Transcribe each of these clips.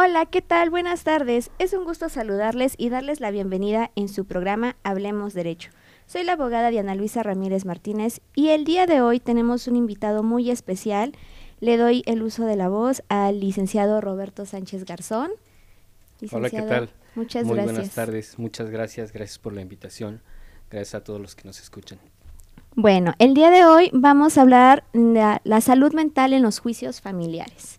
Hola, ¿qué tal? Buenas tardes. Es un gusto saludarles y darles la bienvenida en su programa Hablemos Derecho. Soy la abogada Diana Luisa Ramírez Martínez y el día de hoy tenemos un invitado muy especial. Le doy el uso de la voz al licenciado Roberto Sánchez Garzón. Hola, ¿qué tal? Muchas Muy gracias. buenas tardes, muchas gracias, gracias por la invitación, gracias a todos los que nos escuchan. Bueno, el día de hoy vamos a hablar de la salud mental en los juicios familiares.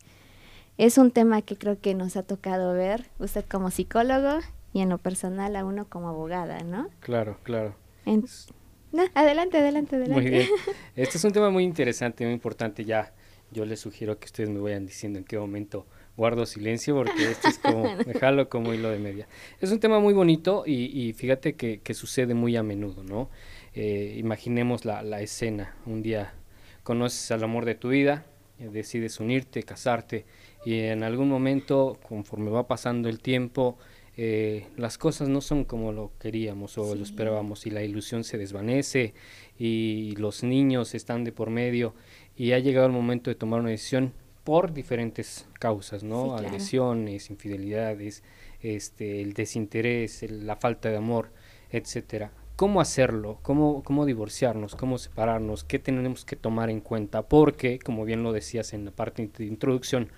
Es un tema que creo que nos ha tocado ver, usted como psicólogo y en lo personal a uno como abogada, ¿no? Claro, claro. En- No, adelante, adelante, adelante. Muy bien. Este es un tema muy interesante, muy importante. Ya, yo les sugiero que ustedes me vayan diciendo en qué momento guardo silencio, porque esto es como, dejarlo como hilo de media. Es un tema muy bonito y, y fíjate que, que sucede muy a menudo, ¿no? Eh, imaginemos la, la escena. Un día conoces al amor de tu vida, eh, decides unirte, casarte, y en algún momento, conforme va pasando el tiempo, eh, las cosas no son como lo queríamos o lo esperábamos y la ilusión se desvanece y los niños están de por medio y ha llegado el momento de tomar una decisión por diferentes causas, ¿no? Sí, claro. Agresiones, infidelidades, este, el desinterés, el- la falta de amor, etcétera. ¿Cómo hacerlo? ¿Cómo, ¿Cómo divorciarnos? ¿Cómo separarnos? ¿Qué tenemos que tomar en cuenta? Porque, como bien lo decías en la parte de introducción,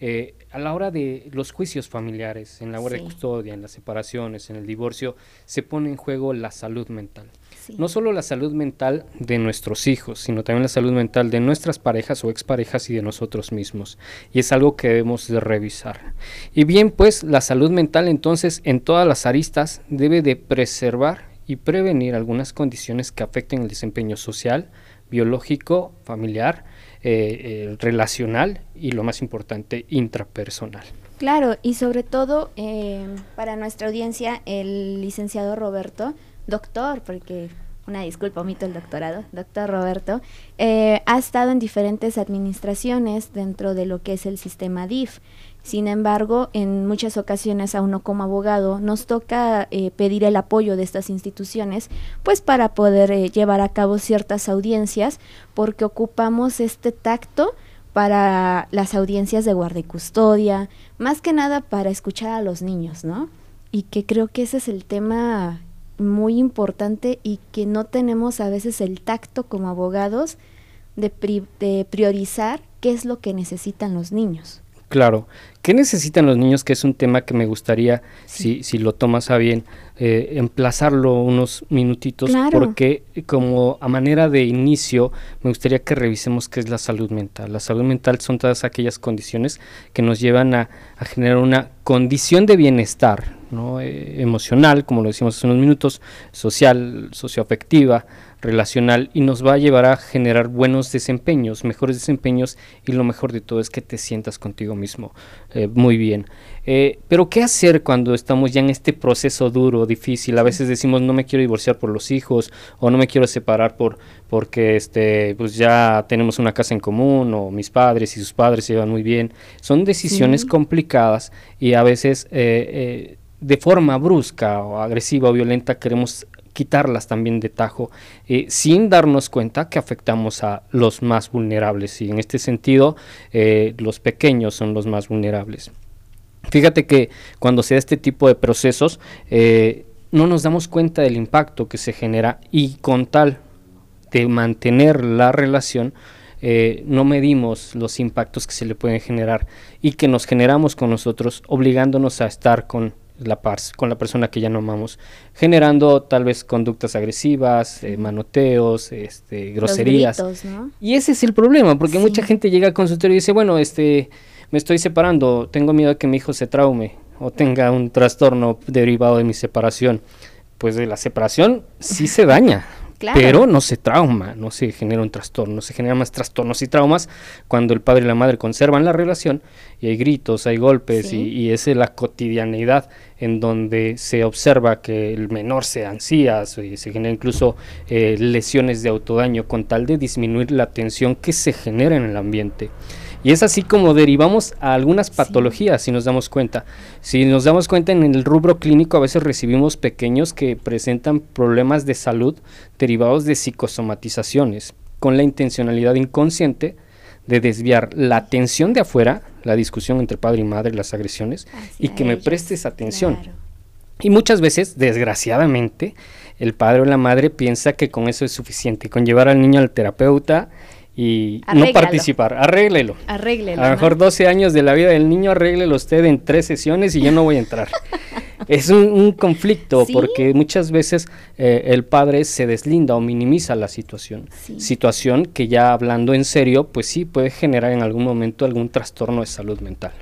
eh, a la hora de los juicios familiares, en la hora Sí. de custodia, en las separaciones, en el divorcio, se pone en juego la salud mental. Sí. No solo la salud mental de nuestros hijos, sino también la salud mental de nuestras parejas o exparejas y de nosotros mismos. Y es algo que debemos de revisar. Y bien, pues la salud mental entonces en todas las aristas debe de preservar y prevenir algunas condiciones que afecten el desempeño social, biológico, familiar, eh, eh, relacional y lo más importante, intrapersonal. Claro, y sobre todo eh, para nuestra audiencia, el licenciado Roberto, doctor, porque una disculpa, omito el doctorado, doctor Roberto, eh, ha estado en diferentes administraciones dentro de lo que es el sistema DIF. Sin embargo, en muchas ocasiones a uno como abogado nos toca eh, pedir el apoyo de estas instituciones, pues para poder eh, llevar a cabo ciertas audiencias, porque ocupamos este tacto para las audiencias de guarda y custodia, más que nada para escuchar a los niños, ¿no? Y que creo que ese es el tema muy importante y que no tenemos a veces el tacto como abogados de, pri- de priorizar qué es lo que necesitan los niños. Claro. ¿Qué necesitan los niños? Que es un tema que me gustaría, Sí. si, si lo tomas a bien, eh, emplazarlo unos minutitos, Claro. porque como a manera de inicio, me gustaría que revisemos qué es la salud mental. La salud mental son todas aquellas condiciones que nos llevan a, a generar una condición de bienestar ¿no? Eh, emocional, como lo decimos hace unos minutos, social, socioafectiva, relacional y nos va a llevar a generar buenos desempeños, mejores desempeños y lo mejor de todo es que te sientas contigo mismo eh, muy bien. Eh, pero ¿qué hacer cuando estamos ya en este proceso duro, difícil? A veces decimos no me quiero divorciar por los hijos o no me quiero separar por porque este pues ya tenemos una casa en común o mis padres y sus padres se llevan muy bien. Son decisiones Sí. complicadas y a veces eh, eh, de forma brusca o agresiva o violenta queremos quitarlas también de tajo, eh, sin darnos cuenta que afectamos a los más vulnerables. Y en este sentido, eh, los pequeños son los más vulnerables. Fíjate que cuando se da este tipo de procesos, eh, no nos damos cuenta del impacto que se genera y con tal de mantener la relación, no medimos los impactos que se le pueden generar y que nos generamos con nosotros, obligándonos a estar con la, con la persona que ya no amamos, generando tal vez conductas agresivas, eh, manoteos, este, groserías. Gritos, ¿no? Y ese es el problema, porque Sí. mucha gente llega al consultorio y dice, bueno, este, me estoy separando, tengo miedo de que mi hijo se traume o tenga un trastorno derivado de mi separación. Pues de la separación sí se daña, Claro. pero no se trauma, no se genera un trastorno, se generan más trastornos y traumas cuando el padre y la madre conservan la relación y hay gritos, hay golpes Sí. y, y esa es la cotidianidad en donde se observa que el menor se ansía, se, se genera incluso eh, lesiones de autodaño con tal de disminuir la tensión que se genera en el ambiente. Y es así como derivamos a algunas Sí. patologías, si nos damos cuenta. Si nos damos cuenta en el rubro clínico, a veces recibimos pequeños que presentan problemas de salud derivados de psicosomatizaciones, con la intencionalidad inconsciente de desviar la atención de afuera, la discusión entre padre y madre, las agresiones, y que me prestes atención. Y muchas veces, desgraciadamente, el padre o la madre piensa que con eso es suficiente, con llevar al niño al terapeuta y no participar. Arréglelo. Arréglelo. A lo mejor 12 años de la vida del niño, arréglelo usted en tres sesiones y yo no voy a entrar. es un, conflicto porque muchas veces eh, el padre se deslinda o minimiza la situación. Situación que ya hablando en serio, pues sí puede generar en algún momento algún trastorno de salud mental.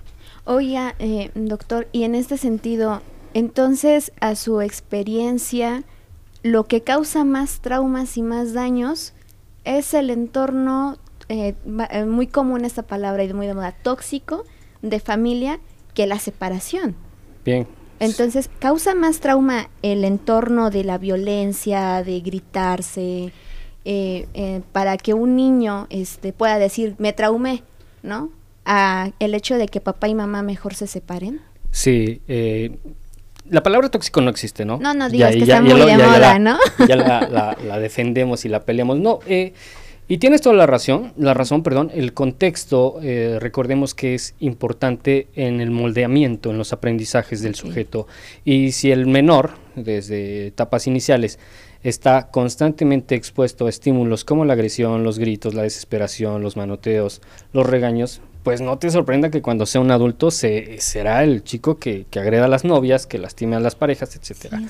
Oiga, eh, doctor, y en este sentido, entonces a su experiencia, lo que causa más traumas y más daños es el entorno, eh, eh, muy común esta palabra y muy de moda, tóxico de familia que la separación. Bien. Entonces, causa más trauma el entorno de la violencia, de gritarse, eh, para que un niño este, pueda decir, me traumé, ¿no? A el hecho de que papá y mamá mejor se separen. Sí, la palabra tóxico no existe, ¿no? No, no digas que está muy de moda, ¿no? Ya la, defendemos y la peleamos. No, eh, y tienes toda la razón, la razón, perdón, el contexto, eh, recordemos que es importante en el moldeamiento, en los aprendizajes del sujeto. Y si el menor, desde etapas iniciales, está constantemente expuesto a estímulos como la agresión, los gritos, la desesperación, los manoteos, los regaños, pues no te sorprenda que cuando sea un adulto se, será el chico que, que agreda a las novias, que lastime a las parejas, etcétera.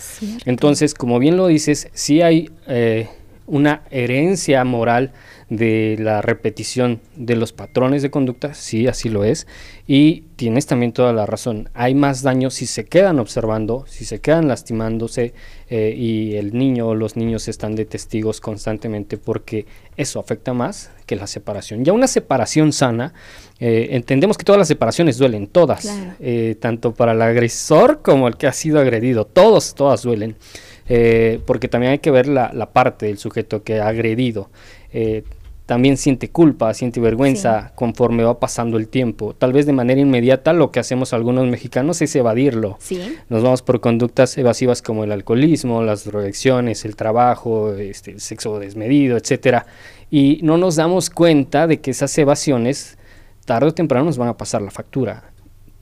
Entonces, como bien lo dices, sí hay eh, una herencia moral de la repetición de los patrones de conducta, sí, así lo es, y tienes también toda la razón, hay más daño si se quedan observando, si se quedan lastimándose eh, y el niño o los niños están de testigos constantemente porque eso afecta más que la separación. Ya una separación sana, eh, entendemos que todas las separaciones duelen, todas, eh, tanto para el agresor como el que ha sido agredido, todos, todas duelen. Porque también hay que ver la, la, parte del sujeto que ha agredido también siente culpa, siente vergüenza conforme va pasando el tiempo. Tal vez de manera inmediata lo que hacemos algunos mexicanos es evadirlo. Nos vamos por conductas evasivas como el alcoholismo, las drogadicciones, el trabajo, este, el sexo desmedido, etcétera, y no nos damos cuenta de que esas evasiones tarde o temprano nos van a pasar la factura.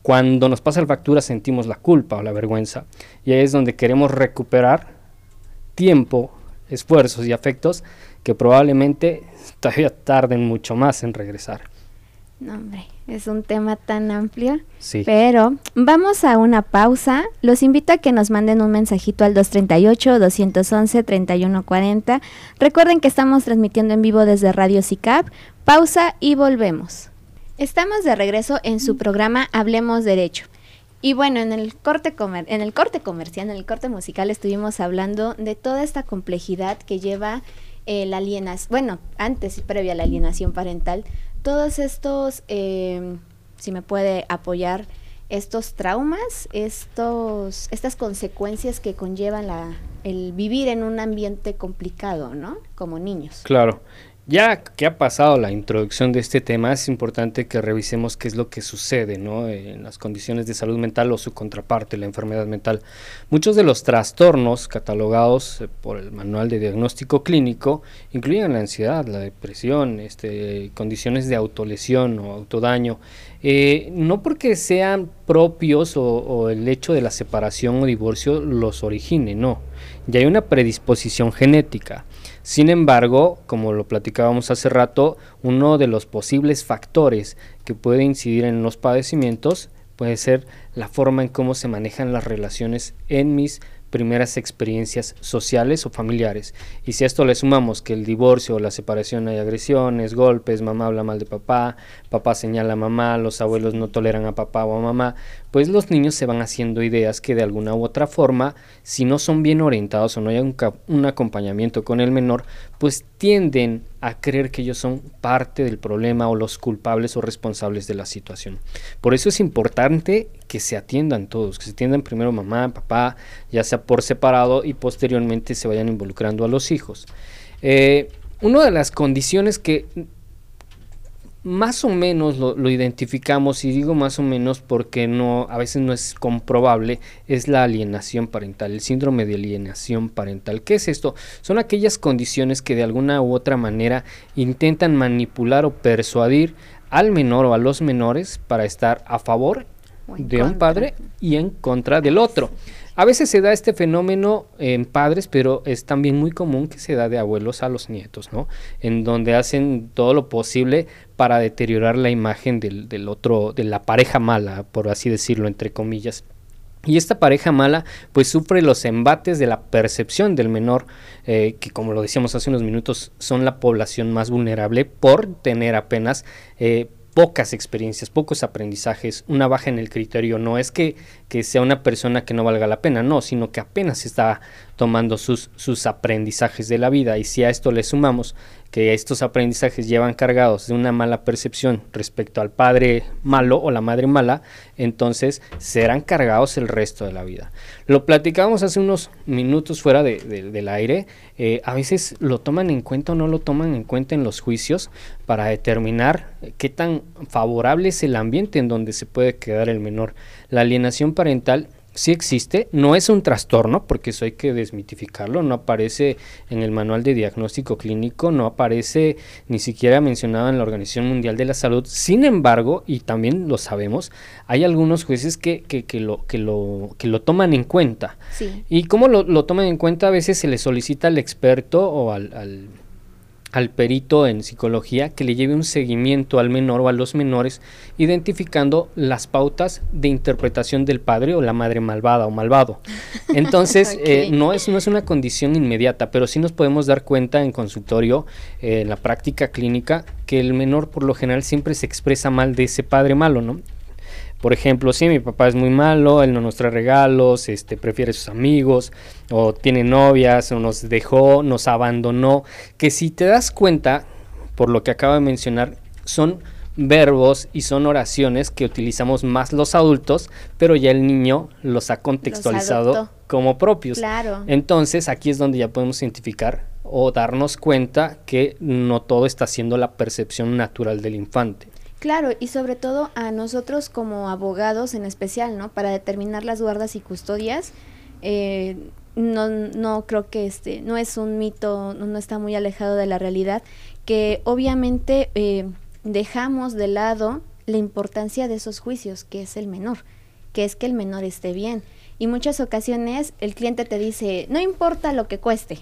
Cuando nos pasa la factura sentimos la culpa o la vergüenza y ahí es donde queremos recuperar tiempo, esfuerzos y afectos que probablemente todavía tarden mucho más en regresar. No, hombre, es un tema tan amplio. Sí. Pero vamos a una pausa. Los invito a que nos manden un mensajito al 238-211-3140. Recuerden que estamos transmitiendo en vivo desde Radio CICAP. Pausa y volvemos. Estamos de regreso en su programa Hablemos Derecho. Y bueno, en el corte comer en el corte comercial, en el corte musical estuvimos hablando de toda esta complejidad que lleva eh, la alienación, bueno, antes y previa a la alienación parental, todos estos, em, si me puede apoyar, estos traumas, estos, estas consecuencias que conllevan la, el vivir en un ambiente complicado, ¿no? Como niños. Claro. Ya que ha pasado la introducción de este tema, es importante que revisemos qué es lo que sucede ¿no? en las condiciones de salud mental o su contraparte, la enfermedad mental. Muchos de los trastornos catalogados eh, por el Manual de Diagnóstico Clínico incluyen la ansiedad, la depresión, este, condiciones de autolesión o autodaño, eh, no porque sean propios o, o el hecho de la separación o divorcio los origine, no. Ya hay una predisposición genética. Sin embargo, como lo platicábamos hace rato, uno de los posibles factores que puede incidir en los padecimientos puede ser la forma en cómo se manejan las relaciones en mis primeras experiencias sociales o familiares. Y si a esto le sumamos que el divorcio o la separación hay agresiones, golpes, mamá habla mal de papá, papá señala a mamá, los abuelos no toleran a papá o a mamá, pues los niños se van haciendo ideas que de alguna u otra forma, si no son bien orientados o no hay un, un acompañamiento con el menor, pues tienden a creer que ellos son parte del problema o los culpables o responsables de la situación. Por eso es importante que se atiendan todos, que se atiendan primero mamá, papá, ya sea por separado y posteriormente se vayan involucrando a los hijos. Eh, una de las condiciones que más o menos lo, identificamos, y digo más o menos porque no, a veces no es comprobable, es la alienación parental, el síndrome de alienación parental. ¿Qué es esto? Son aquellas condiciones que de alguna u otra manera intentan manipular o persuadir al menor o a los menores para estar a favor de un padre y en contra del otro. A veces se da este fenómeno en padres, pero es también muy común que se da de abuelos a los nietos, ¿no? En donde hacen todo lo posible para deteriorar la imagen del, otro, de la pareja mala, por así decirlo, entre comillas. Y esta pareja mala pues sufre los embates de la percepción del menor, eh, que como lo decíamos hace unos minutos, son la población más vulnerable por tener apenas eh, pocas experiencias, pocos aprendizajes, una baja en el criterio. No es que, que, sea una persona que no valga la pena, no, sino que apenas está tomando sus, sus aprendizajes de la vida. Y si a esto le sumamos que estos aprendizajes llevan cargados de una mala percepción respecto al padre malo o la madre mala, entonces serán cargados el resto de la vida. Lo platicábamos hace unos minutos fuera del aire, eh, a veces lo toman en cuenta o no lo toman en cuenta en los juicios para determinar qué tan favorable es el ambiente en donde se puede quedar el menor. La alienación parental sí existe, no es un trastorno, porque eso hay que desmitificarlo, no aparece en el manual de diagnóstico clínico, no aparece ni siquiera mencionado en la Organización Mundial de la Salud, sin embargo, y también lo sabemos, hay algunos jueces que, que, que lo, que, lo, que lo toman en cuenta. ¿Y cómo lo, lo, toman en cuenta? A veces se le solicita al experto o al al perito en psicología que le lleve un seguimiento al menor o a los menores, identificando las pautas de interpretación del padre o la madre malvada o malvado. Entonces, eh, no, es, no es una condición inmediata, pero sí nos podemos dar cuenta en consultorio, eh, en la práctica clínica, que el menor por lo general siempre se expresa mal de ese padre malo, ¿no? Por ejemplo, si mi papá es muy malo, él no nos trae regalos, este, prefiere sus amigos, o tiene novias, o nos dejó, nos abandonó, que si te das cuenta, por lo que acabo de mencionar, son verbos y son oraciones que utilizamos más los adultos, pero ya el niño los ha contextualizado como propios. Claro. Entonces, aquí es donde ya podemos identificar o darnos cuenta que no todo está siendo la percepción natural del infante. Claro, y sobre todo a nosotros como abogados en especial, ¿no? Para determinar las guardas y custodias, eh, no, no creo que este, no es un mito, no, está muy alejado de la realidad, que obviamente eh, dejamos de lado la importancia de esos juicios, que es el menor, que es que el menor esté bien. Y muchas ocasiones el cliente te dice, no importa lo que cueste,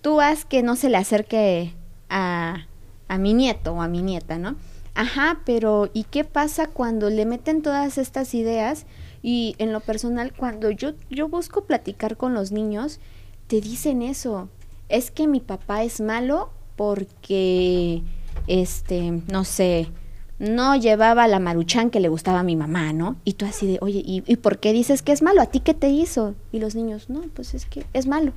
tú haz que no se le acerque a, a mi nieto o a mi nieta, ¿no? Ajá, pero ¿y qué pasa cuando le meten todas estas ideas? Y en lo personal, cuando yo, yo busco platicar con los niños, te dicen eso. Es que mi papá es malo porque, este, no sé, no llevaba la maruchan que le gustaba a mi mamá, ¿no? Y tú así de, oye, ¿y, ¿y por qué dices que es malo? ¿A ti qué te hizo? Y los niños, no, pues es que es malo.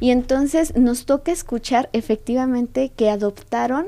Y entonces nos toca escuchar efectivamente que adoptaron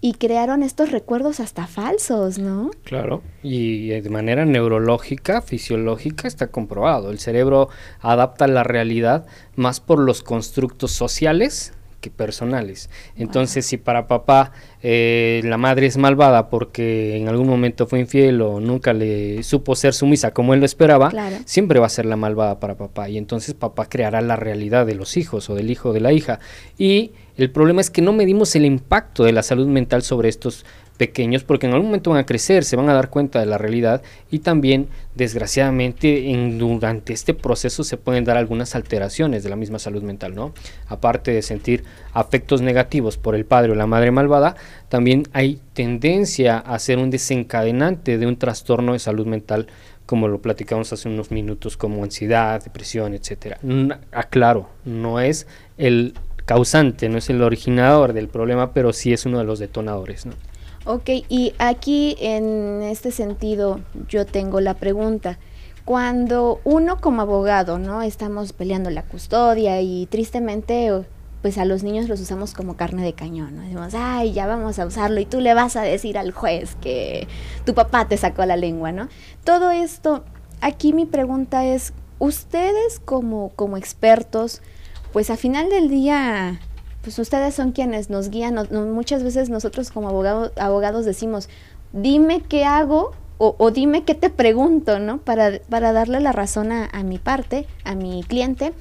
y crearon estos recuerdos hasta falsos, ¿no? Claro, y de manera neurológica, fisiológica, está comprobado. El cerebro adapta la realidad más por los constructos sociales que personales. Entonces, si para papá eh, la madre es malvada porque en algún momento fue infiel o nunca le supo ser sumisa como él lo esperaba, siempre va a ser la malvada para papá. Y entonces papá creará la realidad de los hijos o del hijo o de la hija. Y el problema es que no medimos el impacto de la salud mental sobre estos pequeños porque en algún momento van a crecer, se van a dar cuenta de la realidad y también desgraciadamente en, durante este proceso se pueden dar algunas alteraciones de la misma salud mental, ¿no? Aparte de sentir afectos negativos por el padre o la madre malvada, también hay tendencia a ser un desencadenante de un trastorno de salud mental como lo platicamos hace unos minutos, como ansiedad, depresión, etcétera. Aclaro, no es el causante, no es el originador del problema, pero sí es uno de los detonadores, ¿no? Ok, y aquí en este sentido yo tengo la pregunta. Cuando uno como abogado, ¿no? Estamos peleando la custodia y tristemente pues a los niños los usamos como carne de cañón, ¿no? Decimos, ay, ya vamos a usarlo y tú le vas a decir al juez que tu papá te sacó la lengua, ¿no? Todo esto, aquí mi pregunta es, ustedes como, como expertos, pues a final del día pues ustedes son quienes nos guían, muchas veces nosotros como abogados decimos, dime qué hago o, dime qué te pregunto, ¿no? Para, para darle la razón a, mi parte, a mi cliente.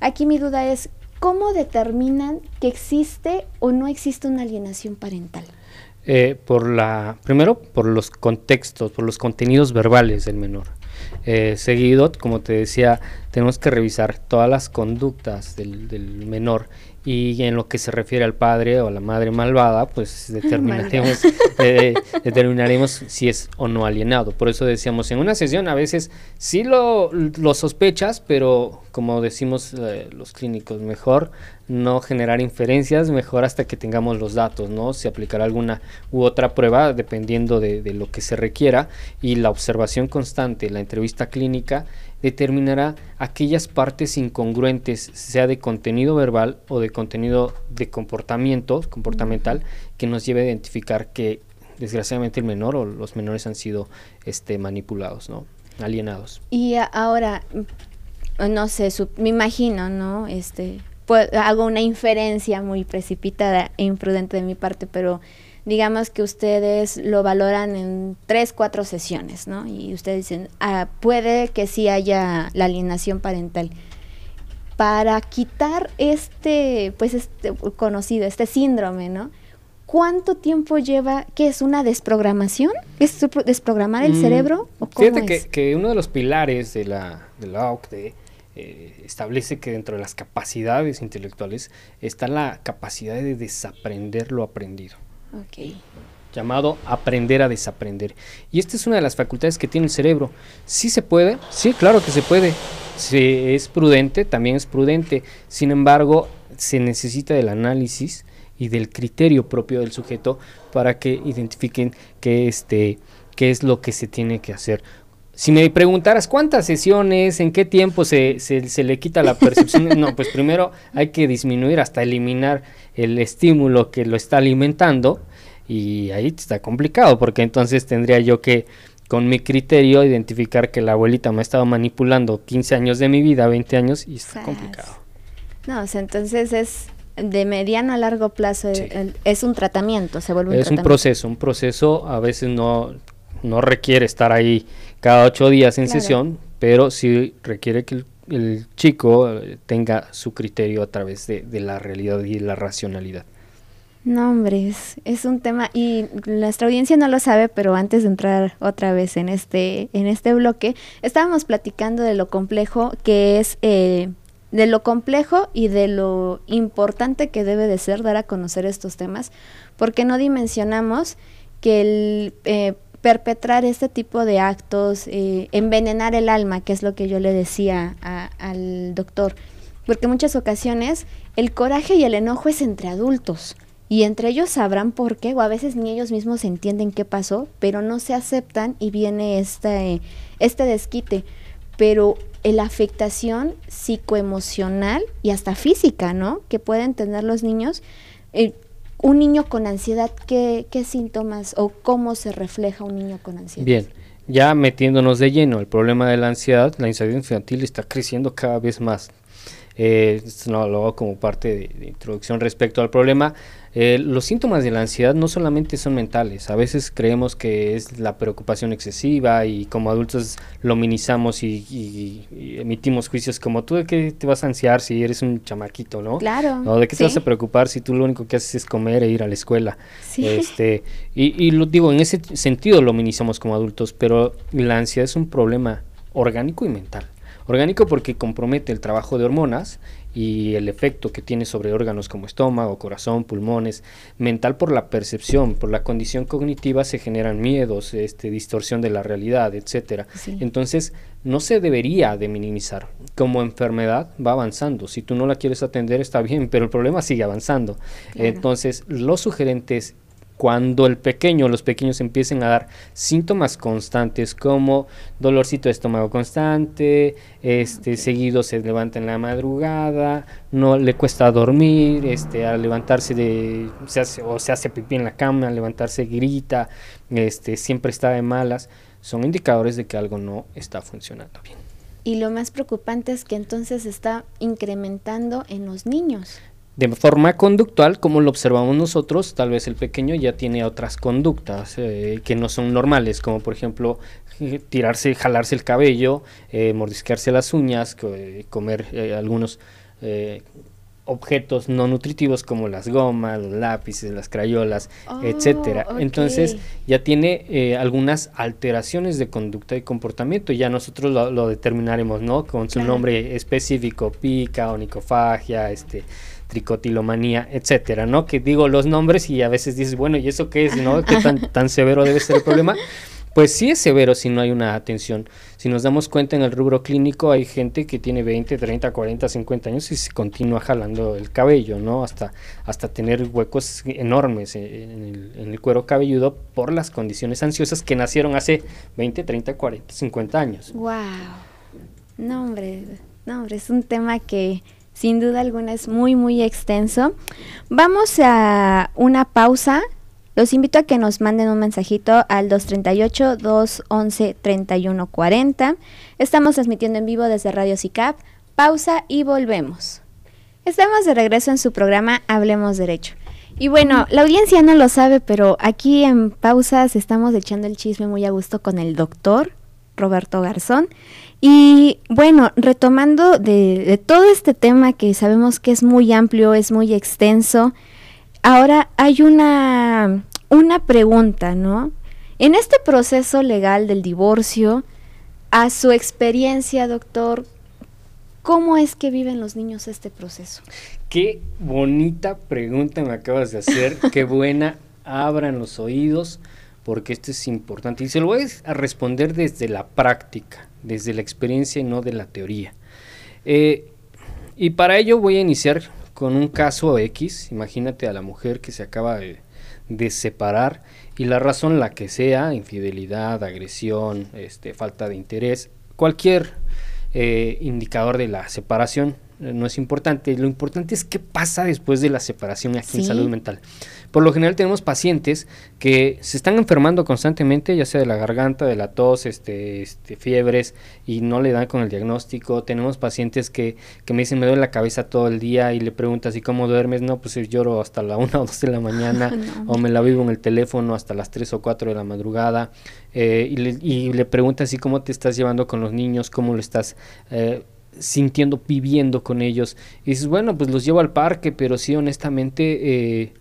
Aquí mi duda es, ¿cómo determinan que existe o no existe una alienación parental? Eh, por la, primero, por los contextos, por los contenidos verbales del menor. Eh, seguido, como te decía, tenemos que revisar todas las conductas del, del menor y en lo que se refiere al padre o a la madre malvada, pues determinaremos, eh, determinaremos si es o no alienado. Por eso decíamos, en una sesión a veces sí lo, lo sospechas, pero como decimos eh, los clínicos, mejor no generar inferencias, mejor hasta que tengamos los datos, ¿no? Se aplicará alguna u otra prueba dependiendo de, de lo que se requiera y la observación constante, la entrevista clínica, determinará aquellas partes incongruentes, sea de contenido verbal o de contenido de comportamiento comportamental, que nos lleve a identificar que desgraciadamente el menor o los menores han sido este, manipulados, ¿no? alienados. Y ahora, no sé, me imagino, ¿no? Este, pues, hago una inferencia muy precipitada e imprudente de mi parte, pero digamos que ustedes lo valoran en tres, cuatro sesiones, ¿no? Y ustedes dicen, ah, puede que sí haya la alienación parental. Para quitar este, pues este conocido, este síndrome, ¿no? ¿Cuánto tiempo lleva? ¿Qué es una desprogramación? ¿Es desprogramar el mm, cerebro? ¿o fíjate Que, que, uno de los pilares de la, de la OCDE eh, establece que dentro de las capacidades intelectuales está la capacidad de desaprender lo aprendido. Llamado aprender a desaprender. Y esta es una de las facultades que tiene el cerebro. ¿Sí se puede? Sí, claro que se puede. Si es prudente, también es prudente. Sin embargo, se necesita del análisis y del criterio propio del sujeto para que identifiquen qué, este, qué es lo que se tiene que hacer. Si me preguntaras cuántas sesiones, en qué tiempo se, se, se, le quita la percepción, no, pues primero hay que disminuir hasta eliminar el estímulo que lo está alimentando y ahí está complicado porque entonces tendría yo que con mi criterio identificar que la abuelita me ha estado manipulando 15 años de mi vida, 20 años y está complicado. No, entonces es de mediano a largo plazo, es un tratamiento, se vuelve un Es un proceso, un proceso a veces no, no requiere estar ahí cada ocho días en sesión, pero sí requiere que el, chico eh, tenga su criterio a través de, la realidad y la racionalidad. No, hombre, es, un tema y nuestra audiencia no lo sabe, pero antes de entrar otra vez en este en este bloque, estábamos platicando de lo complejo que es eh, de lo complejo y de lo importante que debe de ser dar a conocer estos temas, porque no dimensionamos que el eh, perpetrar este tipo de actos, eh, envenenar el alma, que es lo que yo le decía al doctor, porque en muchas ocasiones el coraje y el enojo es entre adultos y entre ellos sabrán por qué, o a veces ni ellos mismos entienden qué pasó, pero no se aceptan y viene este, este desquite. Pero la afectación psicoemocional y hasta física, ¿no? Que pueden tener los niños, eh, un niño con ansiedad, ¿qué, ¿qué, síntomas o cómo se refleja un niño con ansiedad? Bien, ya metiéndonos de lleno, el problema de la ansiedad, la ansiedad infantil está creciendo cada vez más. Eh, esto lo hago como parte de introducción respecto al problema. Eh, los síntomas de la ansiedad no solamente son mentales, a veces creemos que es la preocupación excesiva y como adultos lo minimizamos y, emitimos juicios como tú de qué te vas a ansiar si eres un chamaquito, ¿no? Claro. ¿O de qué te vas a preocupar si tú lo único que haces es comer e ir a la escuela? Sí. Este, y, y lo digo, en ese sentido lo minimizamos como adultos, pero la ansiedad es un problema orgánico y mental. Orgánico porque compromete el trabajo de hormonas y el efecto que tiene sobre órganos como estómago, corazón, pulmones, mental por la percepción, por la condición cognitiva se generan miedos, este, distorsión de la realidad, etcétera. Entonces, no se debería de minimizar. Como enfermedad va avanzando. Si tú no la quieres atender está bien, pero el problema sigue avanzando. Entonces, lo sugerente es cuando el pequeño, los pequeños empiecen a dar síntomas constantes como dolorcito de estómago constante, este seguido se levanta en la madrugada, no le cuesta dormir, este al levantarse de se hace o se hace pipí en la cama, al levantarse grita, este siempre está de malas, son indicadores de que algo no está funcionando bien. Y lo más preocupante es que entonces está incrementando en los niños. De forma conductual, como lo observamos nosotros, tal vez el pequeño ya tiene otras conductas eh, que no son normales, como por ejemplo eh, tirarse, jalarse el cabello, eh, mordisquearse las uñas, comer algunos objetos no nutritivos como las gomas, los lápices, las crayolas, oh, etcétera. Entonces ya tiene algunas alteraciones de conducta y comportamiento. Ya nosotros lo, determinaremos, ¿no? Con su nombre específico, pica, onicofagia, este tricotilomanía, etcétera, ¿no? Que digo los nombres y a veces dices, bueno, ¿y eso qué es, no? ¿Qué tan, tan severo debe ser el problema? Pues sí es severo si no hay una atención. Si nos damos cuenta en el rubro clínico hay gente que tiene 20, 30, 40, 50 años y se continúa jalando el cabello, ¿no? Hasta, hasta tener huecos enormes en el, en el cuero cabelludo por las condiciones ansiosas que nacieron hace 20, 30, 40, 50 años. ¡Wow! No, hombre, no, hombre, es un tema que sin duda alguna es muy, muy extenso. Vamos a una pausa. Los invito a que nos manden un mensajito al 238-211-3140. Estamos transmitiendo en vivo desde Radio CICAP. Pausa y volvemos. Estamos de regreso en su programa Hablemos Derecho. Y bueno, la audiencia no lo sabe, pero aquí en pausas estamos echando el chisme muy a gusto con el doctor Roberto Garzón. Y bueno, retomando de, todo este tema que sabemos que es muy amplio, es muy extenso, ahora hay una, una pregunta, ¿no? En este proceso legal del divorcio, a su experiencia, doctor, ¿cómo es que viven los niños este proceso? Qué bonita pregunta me acabas de hacer, qué buena, abran los oídos, porque esto es importante. Y se lo voy a responder desde la práctica desde la experiencia y no de la teoría. Eh, y para ello voy a iniciar con un caso X, imagínate a la mujer que se acaba de, separar y la razón la que sea, infidelidad, agresión, este, falta de interés, cualquier eh, indicador de la separación no es importante, lo importante es qué pasa después de la separación aquí en salud mental. Por lo general tenemos pacientes que se están enfermando constantemente, ya sea de la garganta, de la tos, este, este, fiebres, y no le dan con el diagnóstico. Tenemos pacientes que, que me dicen, me duele la cabeza todo el día y le preguntas, ¿y cómo duermes? No, pues lloro hasta la 1 o 2 de la mañana, o me la vivo en el teléfono hasta las 3 o 4 de la madrugada. Eh, y, le, y le preguntas, ¿y cómo te estás llevando con los niños? ¿Cómo lo estás... Eh, sintiendo, viviendo con ellos. Y dices, bueno, pues los llevo al parque, pero sí, honestamente, eh,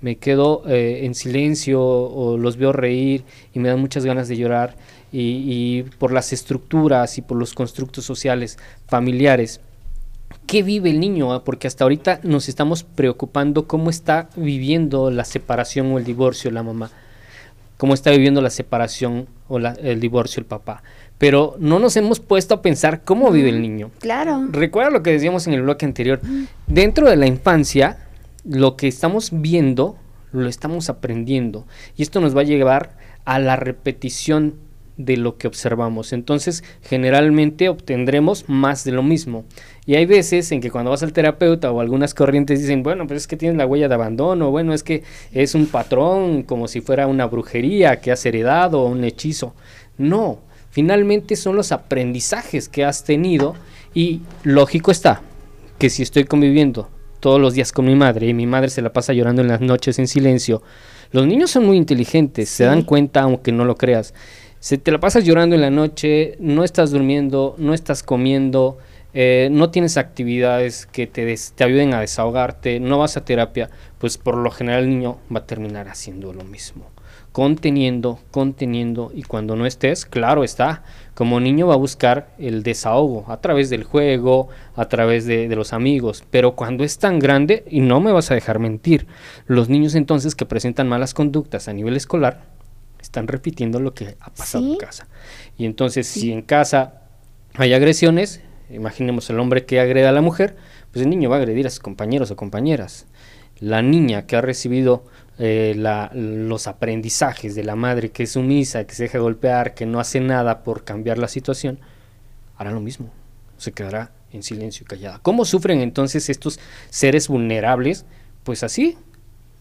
me quedo eh, en silencio o los veo reír y me dan muchas ganas de llorar y, por las estructuras y por los constructos sociales familiares. ¿Qué vive el niño? Ah, porque hasta ahorita nos estamos preocupando cómo está viviendo la separación o el divorcio la mamá, cómo está viviendo la separación o el divorcio el papá. Pero no nos hemos puesto a pensar cómo vive el niño. Claro. Recuerda lo que decíamos en el bloque anterior. Dentro de la infancia, lo que estamos viendo lo estamos aprendiendo y esto nos va a llevar a la repetición de lo que observamos. Entonces, generalmente obtendremos más de lo mismo. Y hay veces en que cuando vas al terapeuta o algunas corrientes dicen, bueno, pues es que tienes la huella de abandono, bueno, es que es un patrón como si fuera una brujería que has heredado o un hechizo. No, finalmente son los aprendizajes que has tenido y lógico está que si estoy conviviendo todos los días con mi madre y mi madre se la pasa llorando en las noches en silencio. Los niños son muy inteligentes, se dan cuenta aunque no lo creas. Se te la pasas llorando en la noche, no estás durmiendo, no estás comiendo, eh, no tienes actividades que te, te ayuden a desahogarte, no vas a terapia, pues por lo general el niño va a terminar haciendo lo mismo conteniendo, conteniendo y cuando no estés, claro está, como niño va a buscar el desahogo a través del juego, a través de, los amigos, pero cuando es tan grande, y no me vas a dejar mentir, los niños entonces que presentan malas conductas a nivel escolar, están repitiendo lo que ha pasado en casa. Y entonces si en casa hay agresiones, imaginemos el hombre que agreda a la mujer, pues el niño va a agredir a sus compañeros o compañeras. La niña que ha recibido eh, los aprendizajes de la madre que es sumisa, que se deja golpear, que no hace nada por cambiar la situación, hará lo mismo, se quedará en silencio y callada. ¿Cómo sufren entonces estos seres vulnerables? Pues así,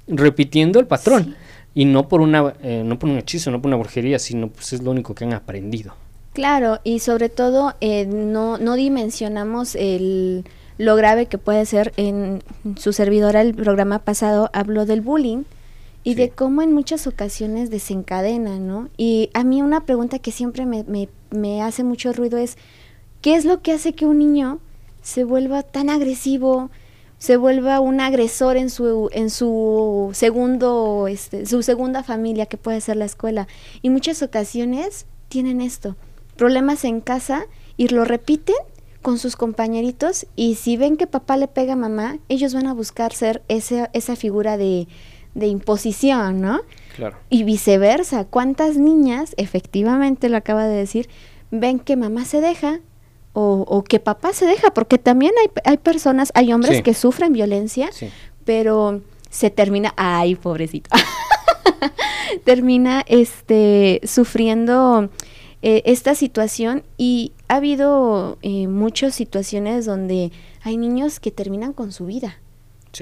repitiendo el patrón. Y no por, una, eh, no por un hechizo, no por una brujería, sino pues es lo único que han aprendido. Claro, y sobre todo eh, no, no dimensionamos el lo grave que puede ser en su servidora el programa pasado habló del bullying y de cómo en muchas ocasiones desencadena, ¿no? Y a mí una pregunta que siempre me, me, me hace mucho ruido es, ¿qué es lo que hace que un niño se vuelva tan agresivo, se vuelva un agresor en su, en su segundo, este, su segunda familia que puede ser la escuela. Y muchas ocasiones tienen esto, problemas en casa y lo repiten con sus compañeritos y si ven que papá le pega a mamá, ellos van a buscar ser esa, esa figura de, de imposición, ¿no? Claro. Y viceversa, ¿cuántas niñas, efectivamente lo acaba de decir, ven que mamá se deja o, que papá se deja, porque también hay, hay personas, hay hombres que sufren violencia, pero se termina, ay, pobrecito, termina este sufriendo eh, esta situación y ha habido eh, muchas situaciones donde hay niños que terminan con su vida.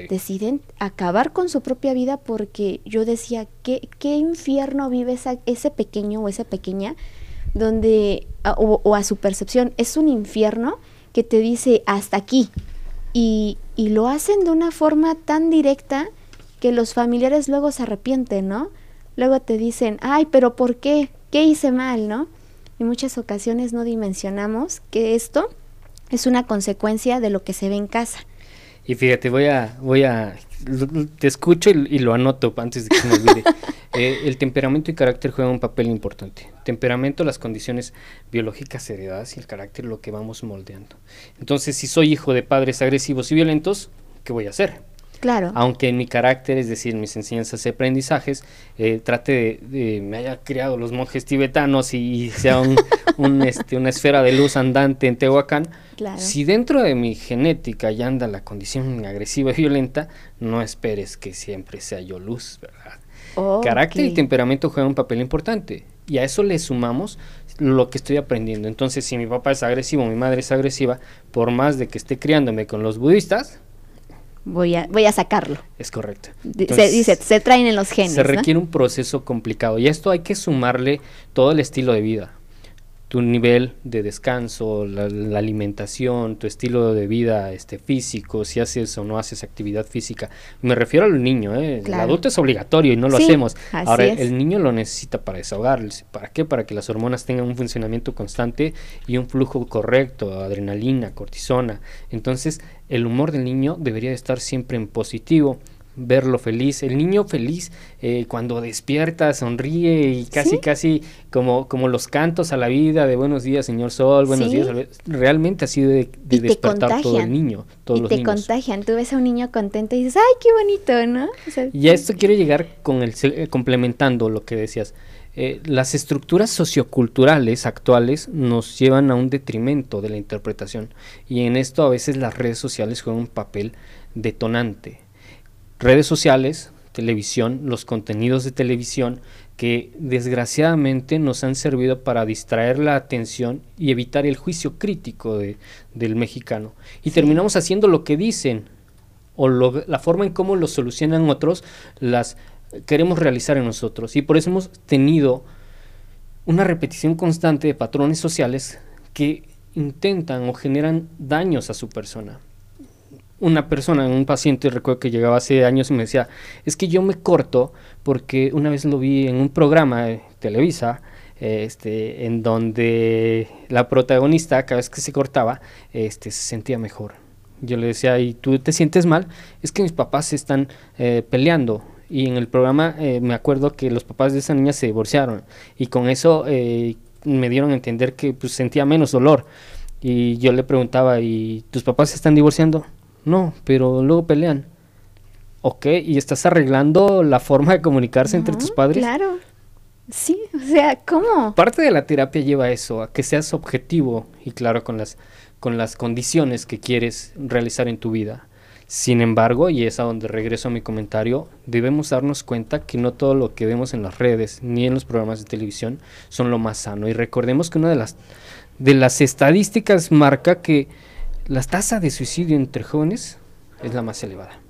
Deciden acabar con su propia vida porque yo decía, ¿qué, qué infierno vive esa, ese pequeño o esa pequeña donde, o, a su percepción, es un infierno que te dice hasta aquí. Y, y lo hacen de una forma tan directa que los familiares luego se arrepienten, ¿no? Luego te dicen, ay, pero ¿por qué? ¿Qué hice mal, no? En muchas ocasiones no dimensionamos que esto es una consecuencia de lo que se ve en casa. Y fíjate, voy a, voy a, te escucho y, lo anoto antes de que se me olvide. Eh, el temperamento y carácter juegan un papel importante. Temperamento, las condiciones biológicas heredadas y el carácter lo que vamos moldeando. Entonces, si soy hijo de padres agresivos y violentos, ¿qué voy a hacer? Claro. Aunque en mi carácter, es decir, mis enseñanzas y aprendizajes, eh, trate de, me haya criado los monjes tibetanos y, sea un, este, una esfera de luz andante en Tehuacán, si dentro de mi genética ya anda la condición agresiva y violenta, no esperes que siempre sea yo luz, ¿verdad? Carácter y temperamento juegan un papel importante. Y a eso le sumamos lo que estoy aprendiendo. Entonces, si mi papá es agresivo, mi madre es agresiva, por más de que esté criándome con los budistas, voy a, voy a sacarlo. Es correcto. se, dice, se traen en los genes. Se requiere un proceso complicado y esto hay que sumarle todo el estilo de vida tu nivel de descanso, la, alimentación, tu estilo de vida este, físico, si haces o no haces actividad física. Me refiero al niño, ¿eh? el adulto es obligatorio y no lo hacemos. Ahora, el niño lo necesita para desahogarse. ¿Para qué? Para que las hormonas tengan un funcionamiento constante y un flujo correcto, adrenalina, cortisona. Entonces, el humor del niño debería de estar siempre en positivo verlo feliz. El niño feliz eh, cuando despierta, sonríe y casi, casi como, como los cantos a la vida de buenos días, señor sol, buenos días. Realmente ha sido de, despertar todo el niño. Todos y te contagian. Tú ves a un niño contento y dices, ay, qué bonito, ¿no? y a esto quiero llegar con el, eh, complementando lo que decías. Eh, las estructuras socioculturales actuales nos llevan a un detrimento de la interpretación. Y en esto a veces las redes sociales juegan un papel detonante. Redes sociales, televisión, los contenidos de televisión que desgraciadamente nos han servido para distraer la atención y evitar el juicio crítico de, del mexicano. Y terminamos haciendo lo que dicen o la forma en cómo lo solucionan otros, las queremos realizar en nosotros. Y por eso hemos tenido una repetición constante de patrones sociales que intentan o generan daños a su persona una persona, un paciente, recuerdo que llegaba hace años y me decía, es que yo me corto porque una vez lo vi en un programa de Televisa, este, en donde la protagonista cada vez que se cortaba, este, se sentía mejor. Yo le decía, ¿y tú te sientes mal? Es que mis papás se están eh, peleando. Y en el programa eh, me acuerdo que los papás de esa niña se divorciaron. Y con eso eh, me dieron a entender que pues, sentía menos dolor. Y yo le preguntaba, ¿y tus papás se están divorciando? No, pero luego pelean. Ok, ¿y estás arreglando la forma de comunicarse entre tus padres? Claro. Sí, o sea, ¿cómo? Parte de la terapia lleva eso, a que seas objetivo y claro con las, con las condiciones que quieres realizar en tu vida. Sin embargo, y es a donde regreso a mi comentario, debemos darnos cuenta que no todo lo que vemos en las redes ni en los programas de televisión son lo más sano. Y recordemos que una de las, de las estadísticas marca que la tasa de suicidio entre jóvenes es la más elevada.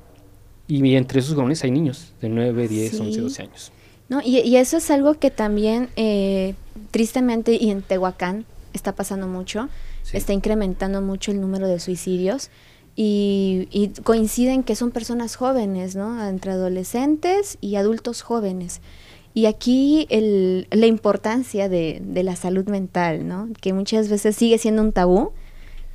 Y entre esos jóvenes hay niños de 9, 10, 11, 12 años. No, y, eso es algo que también, eh, tristemente, y en Tehuacán está pasando mucho, está incrementando mucho el número de suicidios. Y, coinciden que son personas jóvenes, ¿no? Entre adolescentes y adultos jóvenes. Y aquí el, la importancia de, de, la salud mental, ¿no? Que muchas veces sigue siendo un tabú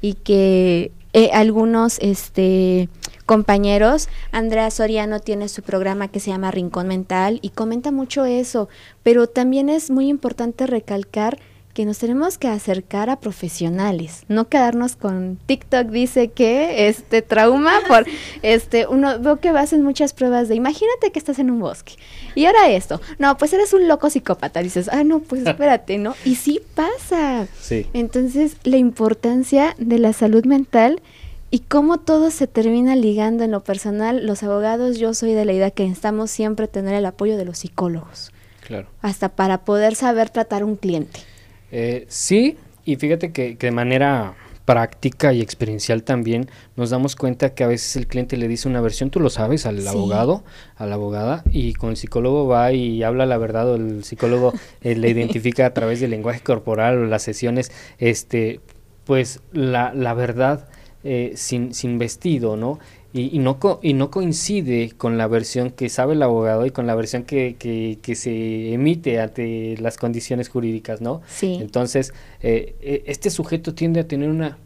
y que eh, algunos este, compañeros, Andrea Soriano tiene su programa que se llama Rincón Mental y comenta mucho eso, pero también es muy importante recalcar que nos tenemos que acercar a profesionales, no quedarnos con TikTok dice que este trauma por este uno veo que hacen muchas pruebas de imagínate que estás en un bosque y ahora esto, no, pues eres un loco psicópata, dices, "Ah, no, pues espérate, ¿no?" Y sí pasa. Sí. Entonces, la importancia de la salud mental y cómo todo se termina ligando en lo personal, los abogados, yo soy de la idea que necesitamos siempre tener el apoyo de los psicólogos. Claro. Hasta para poder saber tratar un cliente. Eh, sí, y fíjate que, de manera práctica y experiencial también nos damos cuenta que a veces el cliente le dice una versión, tú lo sabes, al abogado, a la abogada, y con el psicólogo va y habla la verdad, o el psicólogo eh, le identifica a través del lenguaje corporal o las sesiones, este, pues la, la verdad eh, sin, sin vestido, ¿no? Y, no y no coincide con la versión que sabe el abogado y con la versión que, que, se emite ante las condiciones jurídicas, ¿no? Sí. Entonces, eh, eh, este sujeto tiende a tener una,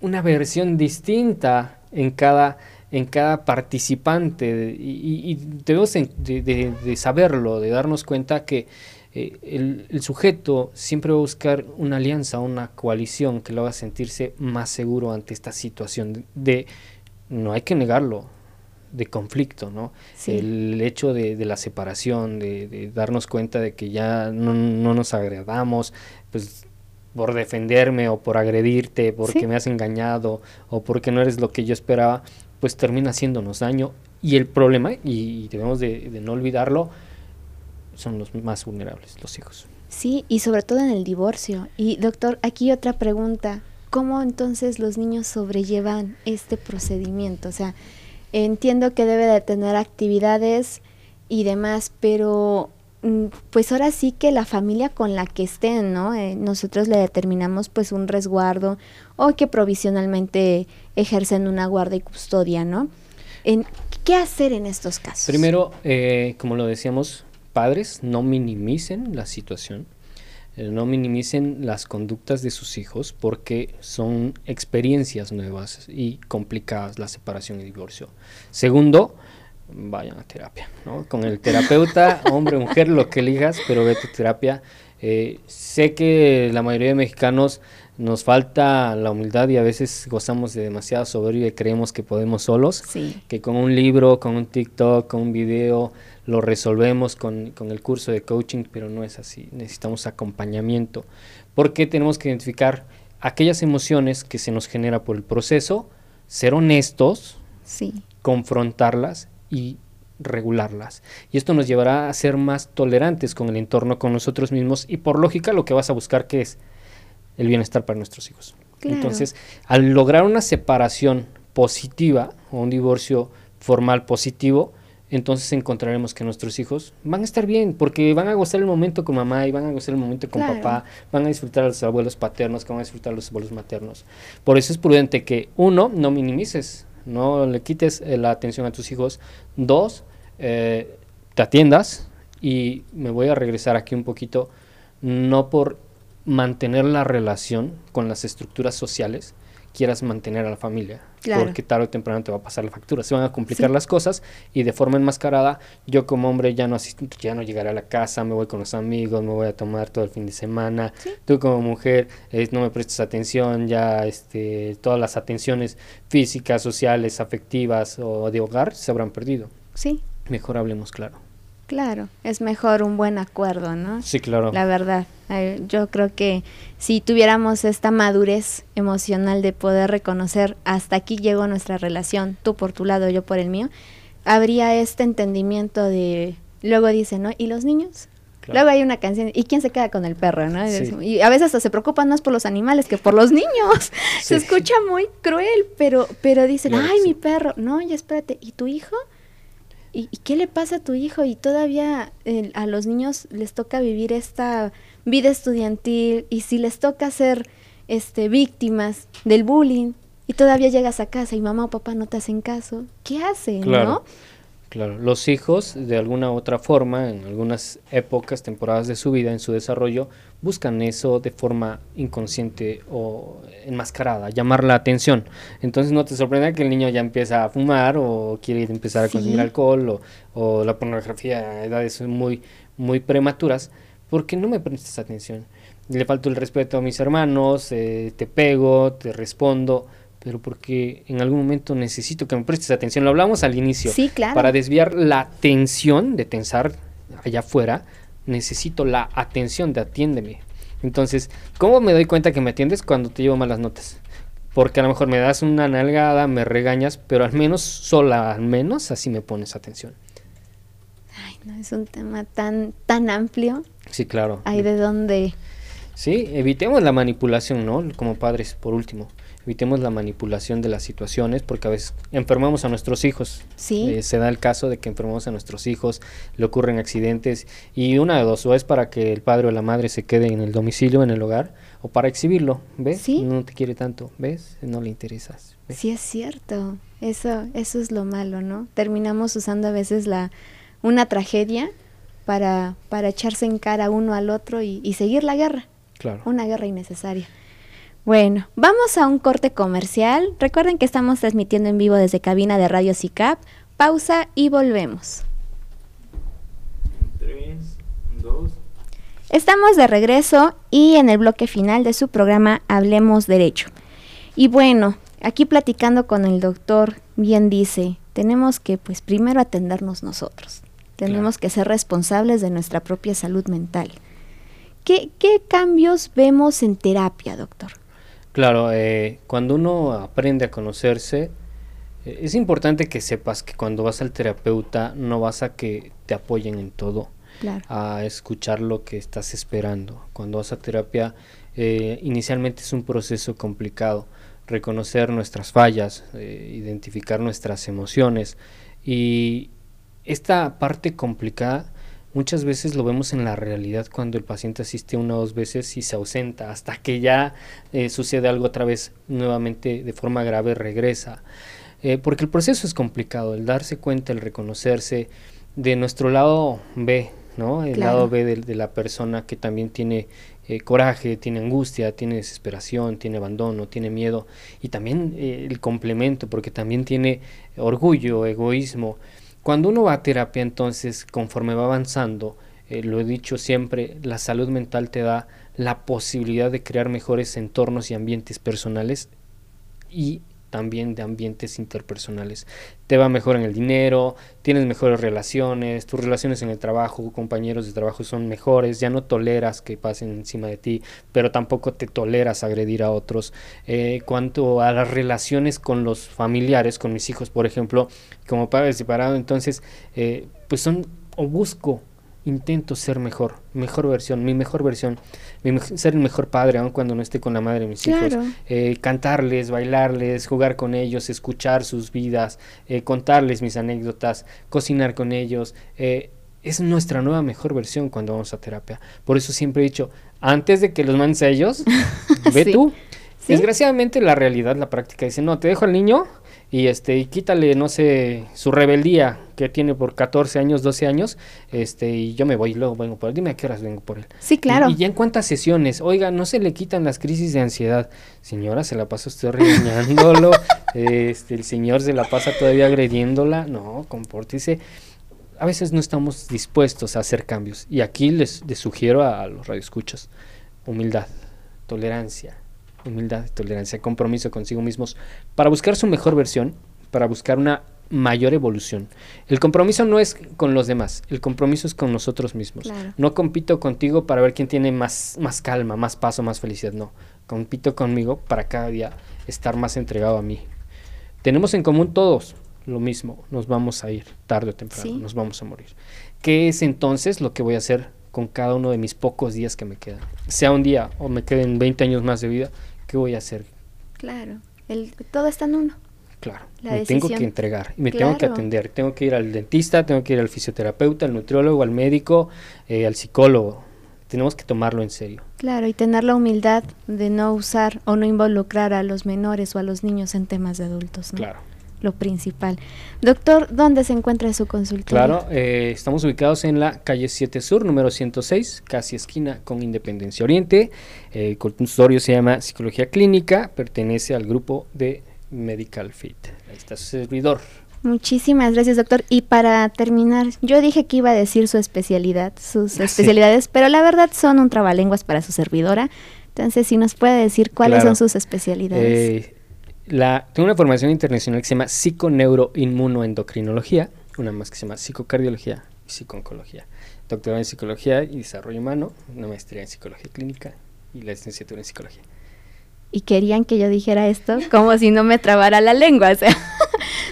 una versión distinta en cada, en cada participante y, y debemos de, de, saberlo, de darnos cuenta que eh, el, el, sujeto siempre va a buscar una alianza, una coalición que lo haga sentirse más seguro ante esta situación de no hay que negarlo, de conflicto, ¿no? El hecho de, la separación, de, darnos cuenta de que ya no, nos agradamos, pues por defenderme o por agredirte, porque me has engañado o porque no eres lo que yo esperaba, pues termina haciéndonos daño. Y el problema, y, debemos de, de no olvidarlo, son los más vulnerables, los hijos. Sí, y sobre todo en el divorcio. Y doctor, aquí otra pregunta. ¿Cómo entonces los niños sobrellevan este procedimiento? O sea, entiendo que debe de tener actividades y demás, pero mm, pues ahora sí que la familia con la que estén, ¿no? Eh, nosotros le determinamos pues un resguardo o que provisionalmente ejercen una guarda y custodia, ¿no? En, ¿Qué hacer en estos casos? Primero, eh, como lo decíamos, padres no minimicen la situación. Eh, no minimicen las conductas de sus hijos porque son experiencias nuevas y complicadas la separación y divorcio. Segundo, vayan a terapia, ¿no? Con el terapeuta, hombre, mujer, lo que elijas, pero vete a terapia. Eh, sé que la mayoría de mexicanos nos falta la humildad y a veces gozamos de demasiada soberbia y creemos que podemos solos, que con un libro, con un TikTok, con un video, lo resolvemos con, el curso de coaching, pero no es así, necesitamos acompañamiento, porque tenemos que identificar aquellas emociones que se nos genera por el proceso, ser honestos, confrontarlas y regularlas. Y esto nos llevará a ser más tolerantes con el entorno, con nosotros mismos y por lógica lo que vas a buscar que es el bienestar para nuestros hijos. Entonces, al lograr una separación positiva o un divorcio formal positivo, entonces encontraremos que nuestros hijos van a estar bien, porque van a gozar el momento con mamá y van a gozar el momento con papá, van a disfrutar a los abuelos paternos, van a disfrutar a los abuelos maternos. Por eso es prudente que, uno, no minimices, no le quites eh, la atención a tus hijos. Dos, eh, te atiendas y me voy a regresar aquí un poquito, no por mantener la relación con las estructuras sociales, quieras mantener a la familia, porque tarde o temprano te va a pasar la factura, se van a complicar las cosas y de forma enmascarada yo como hombre ya no ya no llegaré a la casa, me voy con los amigos, me voy a tomar todo el fin de semana, tú como mujer eh, no me prestas atención, ya este todas las atenciones físicas, sociales, afectivas o de hogar se habrán perdido. Sí. Mejor hablemos claro. Claro, es mejor un buen acuerdo, ¿no? Sí, claro. La verdad, eh, yo creo que si tuviéramos esta madurez emocional de poder reconocer hasta aquí llegó nuestra relación, tú por tu lado, yo por el mío, habría este entendimiento de, luego dice, ¿no? ¿Y los niños? Luego hay una canción, ¿y quién se queda con el perro? ¿no? Y a veces se preocupan más por los animales que por los niños. Se escucha muy cruel, pero, pero dicen, ay, mi perro. No, ya espérate, ¿y tu hijo? ¿Y, qué le pasa a tu hijo? Y todavía a los niños les toca vivir esta vida estudiantil y si les toca ser este, víctimas del bullying, Y todavía llegas a casa y mamá o papá no te hacen caso. ¿Qué hacen, no? Claro, los hijos de alguna u otra forma, en algunas épocas, temporadas de su vida, en su desarrollo, buscan eso de forma inconsciente o enmascarada, llamar la atención. Entonces no te sorprenda que el niño ya empieza a fumar o quiere empezar a consumir alcohol o, la pornografía a edades muy, muy prematuras, porque no me prestas atención. Le falto el respeto a mis hermanos, eh, te pego, te respondo pero porque en algún momento necesito que me prestes atención. Lo hablamos al inicio. Sí, claro. Para desviar la tensión de tensar allá afuera, necesito la atención de atiéndeme. Entonces, ¿cómo me doy cuenta que me atiendes cuando te llevo malas notas? Porque a lo mejor me das una nalgada, me regañas, pero al menos sola, al menos así me pones atención. Ay, no, es un tema tan, tan amplio. Sí, claro. Hay de dónde. Sí, evitemos la manipulación, ¿no? Como padres, por último evitemos la manipulación de las situaciones porque a veces enfermamos a nuestros hijos. Sí. Eh, se da el caso de que enfermamos a nuestros hijos, le ocurren accidentes y una de dos, o es para que el padre o la madre se quede en el domicilio, en el hogar, o para exhibirlo, ¿ves? Sí. No te quiere tanto, ¿ves? No le interesas. Sí, es cierto. Eso, eso es lo malo, ¿no? Terminamos usando a veces la, una tragedia para, para echarse en cara uno al otro y, y seguir la guerra. Claro. Una guerra innecesaria. Bueno, vamos a un corte comercial. Recuerden que estamos transmitiendo en vivo desde cabina de Radio CICAP. Pausa y volvemos. Tres, dos. Estamos de regreso y en el bloque final de su programa Hablemos Derecho. Y bueno, aquí platicando con el doctor, bien dice, tenemos que pues primero atendernos nosotros. Tenemos que ser responsables de nuestra propia salud mental. ¿Qué, ¿Qué cambios vemos en terapia, doctor? Claro, eh, cuando uno aprende a conocerse, eh, es importante que sepas que cuando vas al terapeuta no vas a que te apoyen en todo, a escuchar lo que estás esperando. Cuando vas a terapia, eh, inicialmente es un proceso complicado, reconocer nuestras fallas, identificar nuestras emociones y esta parte complicada Muchas veces lo vemos en la realidad cuando el paciente asiste una o dos veces y se ausenta hasta que ya eh, sucede algo otra vez nuevamente de forma grave regresa. Eh, porque el proceso es complicado, el darse cuenta, el reconocerse de nuestro lado B, ¿no? El lado B de, la persona que también tiene eh, coraje, tiene angustia, tiene desesperación, tiene abandono, tiene miedo y también el complemento porque también tiene orgullo, egoísmo. Cuando uno va a terapia, entonces, conforme va avanzando, eh, lo he dicho siempre, la salud mental te da la posibilidad de crear mejores entornos y ambientes personales y también de ambientes interpersonales. Te va mejor en el dinero, tienes mejores relaciones, tus relaciones en el trabajo, compañeros de trabajo son mejores, ya no toleras que pasen encima de ti, pero tampoco te toleras agredir a otros. Eh, cuanto a las relaciones con los familiares, con mis hijos, por ejemplo, como padre separado, entonces, eh, pues son, o busco intento ser mejor, mejor versión, mi mejor versión, ser el mejor padre, aun cuando no esté con la madre de mis hijos, eh, cantarles, bailarles, jugar con ellos, escuchar sus vidas, eh, contarles mis anécdotas, cocinar con ellos. Eh, es nuestra nueva mejor versión cuando vamos a terapia. Por eso siempre he dicho, antes de que los mandes a ellos, ve tú. Desgraciadamente la realidad, la práctica dice, no, te dejo al niño y este y quítale no sé su rebeldía que tiene por 14 años 12 años este y yo me voy y luego vengo por él. Dime a qué horas vengo por él. Sí claro. Y, ya en cuántas sesiones. Oiga no se le quitan las crisis de ansiedad. Señora se la pasa usted regañándolo este el señor se la pasa todavía agrediéndola. No compórtese. A veces no estamos dispuestos a hacer cambios. Y aquí les, les sugiero a los radioescuchos humildad tolerancia humildad, tolerancia, compromiso consigo mismos para buscar su mejor versión, para buscar una mayor evolución. El compromiso no es con los demás, el compromiso es con nosotros mismos. No compito contigo para ver quién tiene más, más calma, más paso, más felicidad, no. Compito conmigo para cada día estar más entregado a mí. Tenemos en común todos lo mismo, nos vamos a ir tarde o temprano, nos vamos a morir. ¿Qué es entonces lo que voy a hacer con cada uno de mis pocos días que me quedan? Sea un día o me queden 20 años más de vida, ¿qué voy a hacer? Claro, el, todo está en uno. Claro, me tengo que entregar y me tengo que atender. Tengo que ir al dentista, tengo que ir al fisioterapeuta, al nutriólogo, al médico, eh, al psicólogo. tenemos que tomarlo en serio. Claro, y tener la humildad de no usar o no involucrar a los menores o a los niños en temas de adultos. ¿no? Claro. Lo principal. Doctor, ¿dónde se encuentra su consultorio? Claro, eh, estamos ubicados en la calle 7 Sur, número 106, casi esquina con Independencia Oriente. El consultorio se llama Psicología Clínica, pertenece al grupo de Medical Fit. Ahí está su servidor. Muchísimas gracias, doctor. Y para terminar, yo dije que iba a decir su especialidad, sus especialidades, pero la verdad son un trabalenguas para su servidora. Entonces, si nos puede decir cuáles Claro. son sus especialidades. Eh, la, tengo una formación internacional que se llama psiconeuroinmunoendocrinología, una más que se llama psicocardiología y psicooncología. Doctorado en psicología y desarrollo humano, una maestría en psicología clínica y la licenciatura en psicología. y querían que yo dijera esto como si no me trabara la lengua. O sea,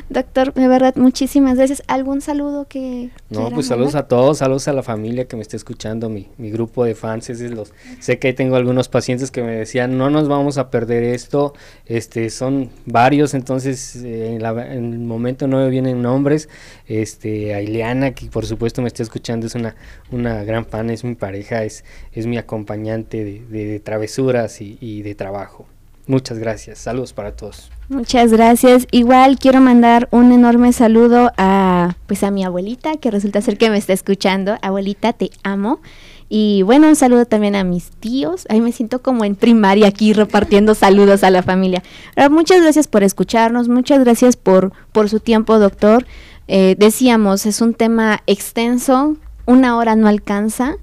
doctor, de verdad, muchísimas gracias. ¿Algún saludo que No, pues saludos mandar? a todos, saludos a la familia que me está escuchando, mi, mi grupo de fans, es de los, sé que ahí tengo algunos pacientes que me decían, no nos vamos a perder esto, este, son varios, entonces eh, en, la- en el momento no me vienen nombres, este, a Ileana, que por supuesto me está escuchando, es una, una gran fan, es mi pareja, es, es mi acompañante de, de- de travesuras y, y de trabajo. Muchas gracias, saludos para todos. Muchas gracias. Igual quiero mandar un enorme saludo a pues a mi abuelita que resulta ser que me está escuchando. Abuelita, te amo. Y bueno, un saludo también a mis tíos. Ahí me siento como en primaria aquí repartiendo saludos a la familia. Pero muchas gracias por escucharnos, muchas gracias por, por su tiempo, doctor. Eh, decíamos, es un tema extenso, una hora no alcanza.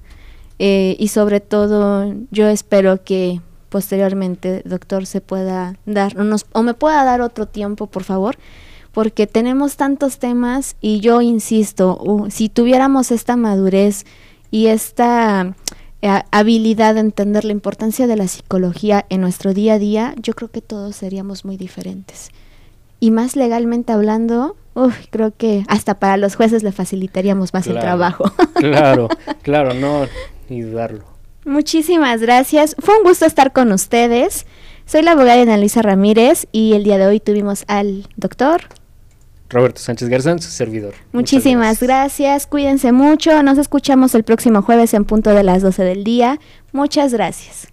eh, y sobre todo, yo espero que posteriormente, doctor, se pueda dar, o, nos- o me pueda dar otro tiempo, por favor, porque tenemos tantos temas y yo insisto, uh, si tuviéramos esta madurez y esta eh, habilidad de entender la importancia de la psicología en nuestro día a día, yo creo que todos seríamos muy diferentes. Y más legalmente hablando, creo que hasta para los jueces le facilitaríamos más el trabajo. Claro, claro, no, ni dudarlo. Muchísimas gracias. Fue un gusto estar con ustedes. Soy la abogada Ana Luisa Ramírez y el día de hoy tuvimos al doctor. Roberto Sánchez Garzón, su servidor. Muchísimas gracias. Cuídense mucho. Nos escuchamos el próximo jueves en punto de las 12 del día. Muchas gracias.